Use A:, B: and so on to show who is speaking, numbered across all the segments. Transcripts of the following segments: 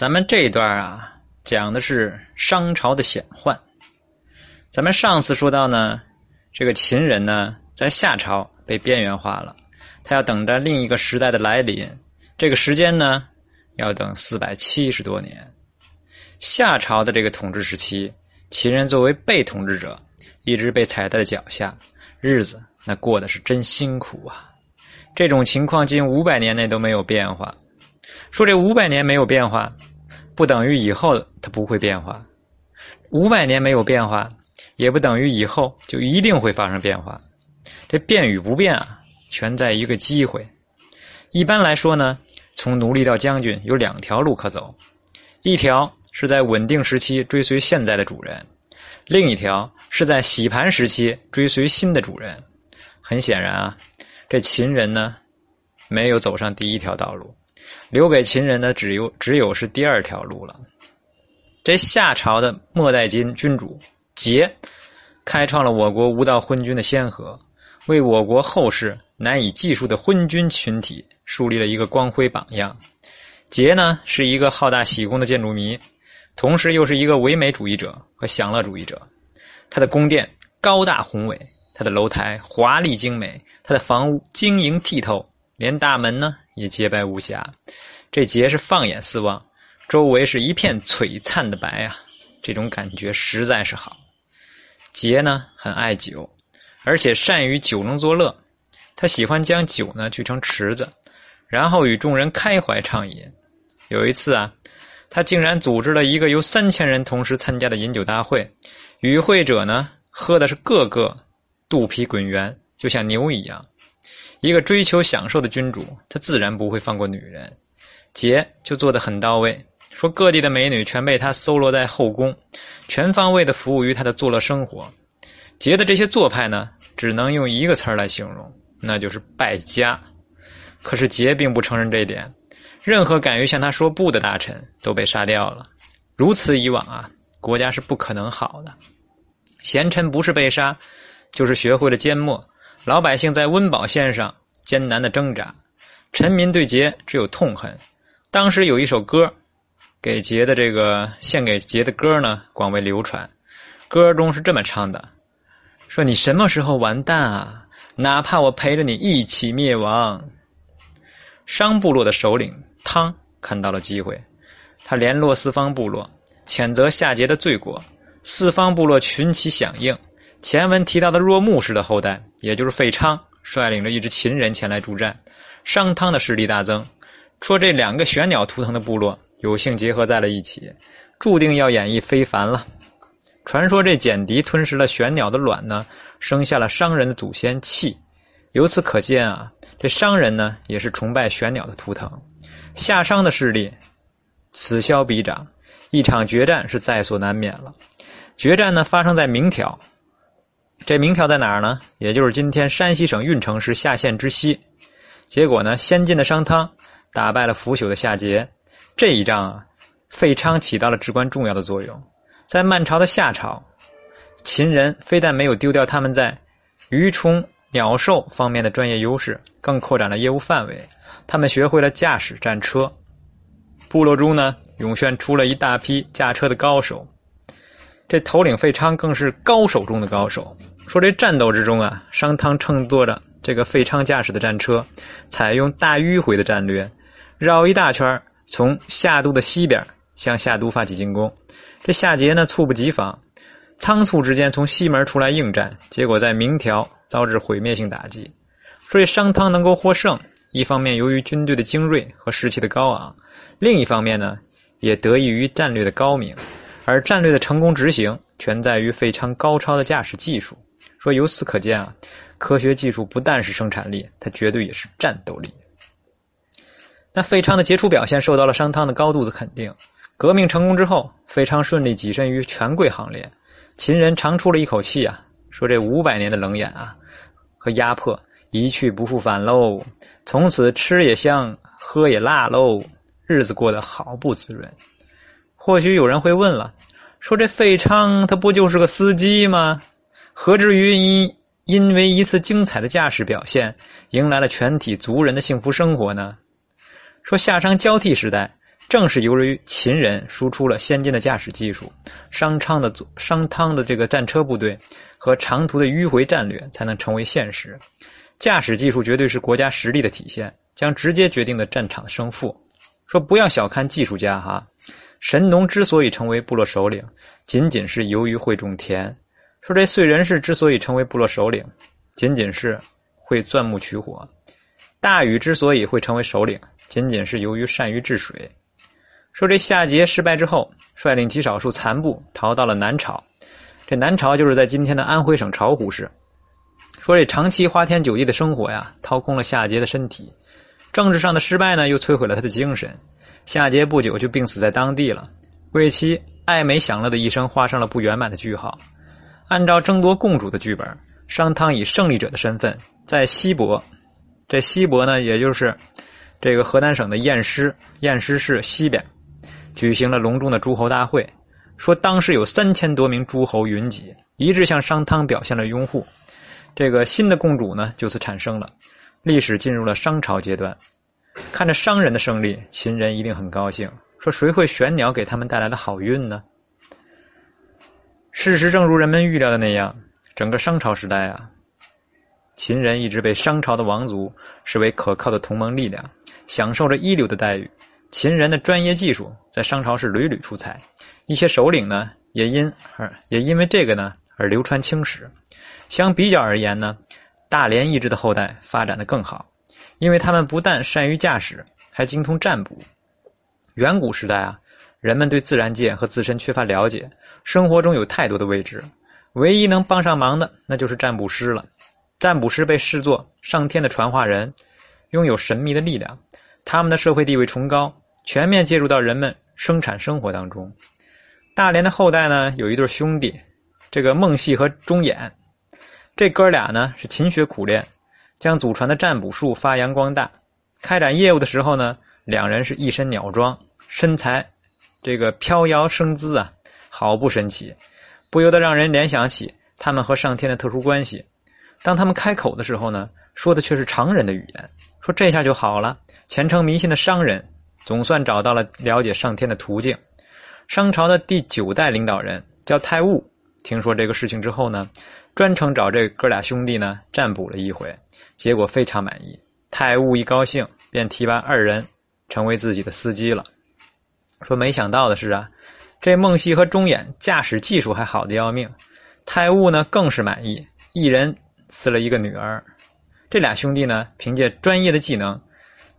A: 咱们这一段啊，讲的是商朝的显患。咱们上次说到呢，这个秦人呢，在夏朝被边缘化了，他要等待另一个时代的来临。这个时间呢，要等四百七十多年。夏朝的这个统治时期，秦人作为被统治者，一直被踩在了脚下，日子那过的是真辛苦啊。这种情况近五百年内都没有变化。说这五百年没有变化。不等于以后它不会变化，五百年没有变化，也不等于以后就一定会发生变化。这变与不变啊，全在一个机会。一般来说呢，从奴隶到将军有两条路可走，一条是在稳定时期追随现在的主人，另一条是在洗盘时期追随新的主人。很显然啊，这秦人呢，没有走上第一条道路。留给秦人的只有只有是第二条路了。这夏朝的末代君君主桀，开创了我国无道昏君的先河，为我国后世难以计数的昏君群体树立了一个光辉榜样。桀呢是一个好大喜功的建筑迷，同时又是一个唯美主义者和享乐主义者。他的宫殿高大宏伟，他的楼台华丽精美，他的房屋晶莹剔透，连大门呢。也洁白无瑕，这桀是放眼四望，周围是一片璀璨的白啊，这种感觉实在是好。桀呢很爱酒，而且善于酒中作乐，他喜欢将酒呢聚成池子，然后与众人开怀畅饮。有一次啊，他竟然组织了一个由三千人同时参加的饮酒大会，与会者呢喝的是个个肚皮滚圆，就像牛一样。一个追求享受的君主，他自然不会放过女人。桀就做得很到位，说各地的美女全被他搜罗在后宫，全方位的服务于他的作乐生活。桀的这些做派呢，只能用一个词儿来形容，那就是败家。可是桀并不承认这一点，任何敢于向他说不的大臣都被杀掉了。如此以往啊，国家是不可能好的。贤臣不是被杀，就是学会了缄默。老百姓在温饱线上艰难的挣扎，臣民对桀只有痛恨。当时有一首歌，给桀的这个献给桀的歌呢，广为流传。歌中是这么唱的：“说你什么时候完蛋啊？哪怕我陪着你一起灭亡。”商部落的首领汤看到了机会，他联络四方部落，谴责夏桀的罪过。四方部落群起响应。前文提到的若木氏的后代，也就是费昌，率领着一支秦人前来助战，商汤的势力大增。说这两个玄鸟图腾的部落有幸结合在了一起，注定要演绎非凡了。传说这简狄吞食了玄鸟的卵呢，生下了商人的祖先契。由此可见啊，这商人呢也是崇拜玄鸟的图腾。夏商的势力此消彼长，一场决战是在所难免了。决战呢发生在明条。这明条在哪儿呢？也就是今天山西省运城市夏县之西。结果呢，先进的商汤打败了腐朽的夏桀。这一仗啊，费昌起到了至关重要的作用。在漫长的夏朝，秦人非但没有丢掉他们在鱼虫鸟兽方面的专业优势，更扩展了业务范围。他们学会了驾驶战车，部落中呢，涌现出了一大批驾车的高手。这头领费昌更是高手中的高手。说这战斗之中啊，商汤乘坐着这个费昌驾驶的战车，采用大迂回的战略，绕一大圈从夏都的西边向夏都发起进攻。这夏桀呢，猝不及防，仓促之间从西门出来应战，结果在明条遭致毁灭性打击。所以商汤能够获胜，一方面由于军队的精锐和士气的高昂，另一方面呢，也得益于战略的高明。而战略的成功执行，全在于费昌高超的驾驶技术。说由此可见啊，科学技术不但是生产力，它绝对也是战斗力。那费昌的杰出表现受到了商汤的高度的肯定。革命成功之后，费昌顺利跻身于权贵行列，秦人长出了一口气啊，说这五百年的冷眼啊和压迫一去不复返喽，从此吃也香，喝也辣喽，日子过得好不滋润。或许有人会问了，说这费昌他不就是个司机吗？何至于因因为一次精彩的驾驶表现，迎来了全体族人的幸福生活呢？说夏商交替时代，正是由于秦人输出了先进的驾驶技术，商汤的商汤的这个战车部队和长途的迂回战略才能成为现实。驾驶技术绝对是国家实力的体现，将直接决定的战场的胜负。说不要小看技术家哈，神农之所以成为部落首领，仅仅是由于会种田。说这燧人氏之所以成为部落首领，仅仅是会钻木取火；大禹之所以会成为首领，仅仅是由于善于治水。说这夏桀失败之后，率领极少数残部逃到了南朝，这南朝就是在今天的安徽省巢湖市。说这长期花天酒地的生活呀，掏空了夏桀的身体；政治上的失败呢，又摧毁了他的精神。夏桀不久就病死在当地了，为其爱美享乐的一生画上了不圆满的句号。按照争夺共主的剧本，商汤以胜利者的身份在西伯，这西伯呢，也就是这个河南省的偃师偃师市西边，举行了隆重的诸侯大会。说当时有三千多名诸侯云集，一致向商汤表现了拥护。这个新的共主呢，就此产生了，历史进入了商朝阶段。看着商人的胜利，秦人一定很高兴。说谁会玄鸟给他们带来的好运呢？事实正如人们预料的那样，整个商朝时代啊，秦人一直被商朝的王族视为可靠的同盟力量，享受着一流的待遇。秦人的专业技术在商朝是屡屡出彩，一些首领呢也因而也因为这个呢而流传青史。相比较而言呢，大连一支的后代发展的更好，因为他们不但善于驾驶，还精通占卜。远古时代啊。人们对自然界和自身缺乏了解，生活中有太多的未知，唯一能帮上忙的那就是占卜师了。占卜师被视作上天的传话人，拥有神秘的力量。他们的社会地位崇高，全面介入到人们生产生活当中。大连的后代呢，有一对兄弟，这个孟系和钟衍，这哥俩呢是勤学苦练，将祖传的占卜术发扬光大。开展业务的时候呢，两人是一身鸟装，身材。这个飘摇生姿啊，好不神奇，不由得让人联想起他们和上天的特殊关系。当他们开口的时候呢，说的却是常人的语言。说这下就好了，虔诚迷信的商人总算找到了了解上天的途径。商朝的第九代领导人叫太戊，听说这个事情之后呢，专程找这哥俩兄弟呢占卜了一回，结果非常满意。太戊一高兴，便提拔二人成为自己的司机了。说没想到的是啊，这孟熙和钟衍驾驶技术还好的要命，太戊呢更是满意，一人赐了一个女儿。这俩兄弟呢，凭借专业的技能，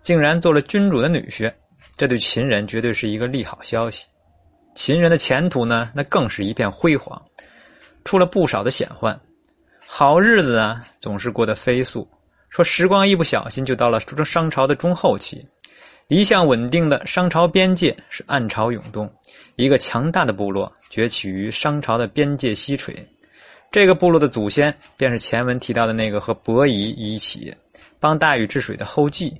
A: 竟然做了君主的女婿，这对秦人绝对是一个利好消息。秦人的前途呢，那更是一片辉煌，出了不少的险患。好日子啊，总是过得飞速。说时光一不小心就到了商朝的中后期。一向稳定的商朝边界是暗潮涌动，一个强大的部落崛起于商朝的边界西陲。这个部落的祖先便是前文提到的那个和伯夷一起帮大禹治水的后稷。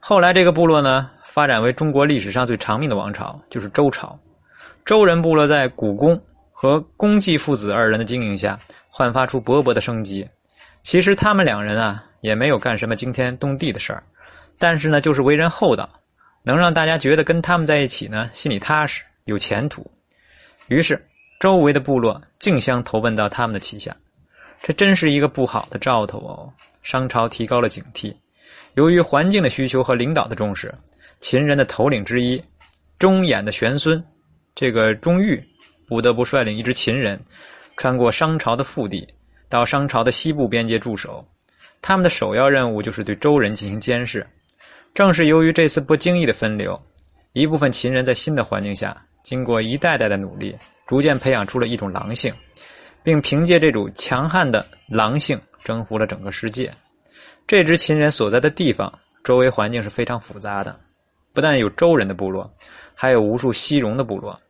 A: 后来这个部落呢，发展为中国历史上最长命的王朝，就是周朝。周人部落在古公和公季父子二人的经营下，焕发出勃勃的生机。其实他们两人啊，也没有干什么惊天动地的事儿。但是呢，就是为人厚道，能让大家觉得跟他们在一起呢，心里踏实，有前途。于是，周围的部落竞相投奔到他们的旗下，这真是一个不好的兆头哦。商朝提高了警惕，由于环境的需求和领导的重视，秦人的头领之一钟衍的玄孙，这个钟毓，不得不率领一支秦人，穿过商朝的腹地，到商朝的西部边界驻守。他们的首要任务就是对周人进行监视。正是由于这次不经意的分流，一部分秦人在新的环境下，经过一代代的努力，逐渐培养出了一种狼性，并凭借这种强悍的狼性征服了整个世界。这支秦人所在的地方，周围环境是非常复杂的，不但有周人的部落，还有无数西戎的部落，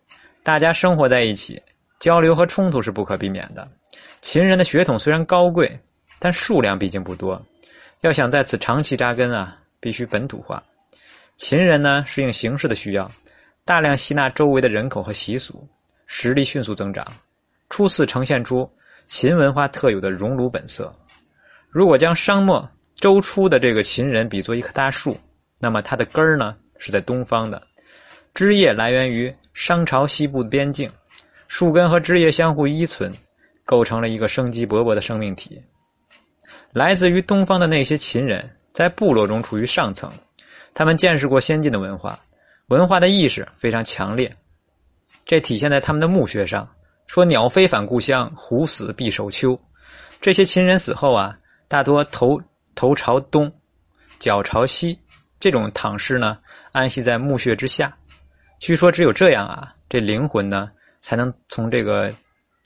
A: 大家生活在一起，交流和冲突是不可避免的。秦人的血统虽然高贵，但数量毕竟不多，要想在此长期扎根啊。必须本土化。秦人呢，适应形势的需要，大量吸纳周围的人口和习俗，实力迅速增长，初次呈现出秦文化特有的熔炉本色。如果将商末周初的这个秦人比作一棵大树，那么它的根儿呢，是在东方的。枝叶来源于商朝西部的边境，树根和枝叶相互依存，构成了一个生机勃勃的生命体。来自于东方的那些秦人，在部落中处于上层，他们见识过先进的文化，文化的意识非常强烈，这体现在他们的墓穴上，说“鸟飞返故乡，虎死必守丘”。这些秦人死后啊，大多头头朝东，脚朝西，这种躺尸呢，安息在墓穴之下。据说只有这样啊，这灵魂呢，才能从这个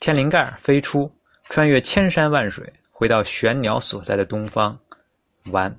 A: 天灵盖飞出，穿越千山万水。回到玄鸟所在的东方，完。